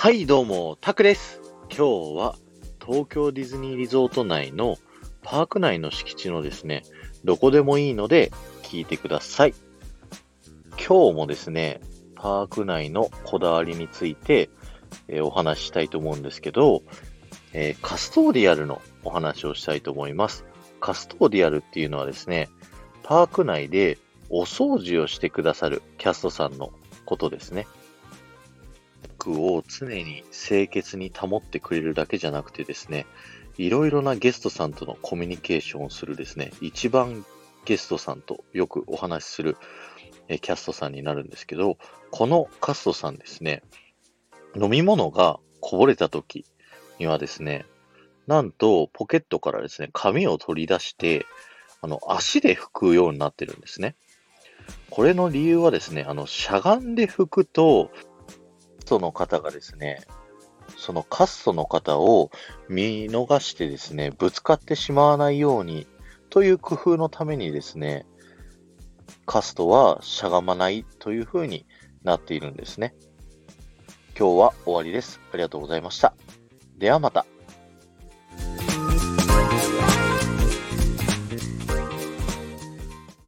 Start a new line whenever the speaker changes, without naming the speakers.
はい、どうも、タクです。今日は東京ディズニーリゾート内のパーク内の敷地のですね、どこでもいいので聞いてください。今日もですね、パーク内のこだわりについて、えーお話ししたいと思うんですけど、えーカストーディアルのお話をしたいと思います。カストーディアルっていうのはですね、パーク内でお掃除をしてくださるキャストさんのことですね。を常に清潔に保ってくれるだけじゃなくてですね、いろいろなゲストさんとのコミュニケーションをするですね、一番ゲストさんとよくお話しするキャストさんになるんですけど、このカストさんですね、飲み物がこぼれた時にはですね、なんとポケットからですね、紙を取り出して、あの、足で拭くようになってるんですね。これの理由はですね、あの、しゃがんで拭くと、トの方がですね、そのカストの方を見逃してですね、ぶつかってしまわないようにという工夫のためにですね、カストはしゃがまないというふうになっているんですね。今日は終わりです。ありがとうございました。ではまた。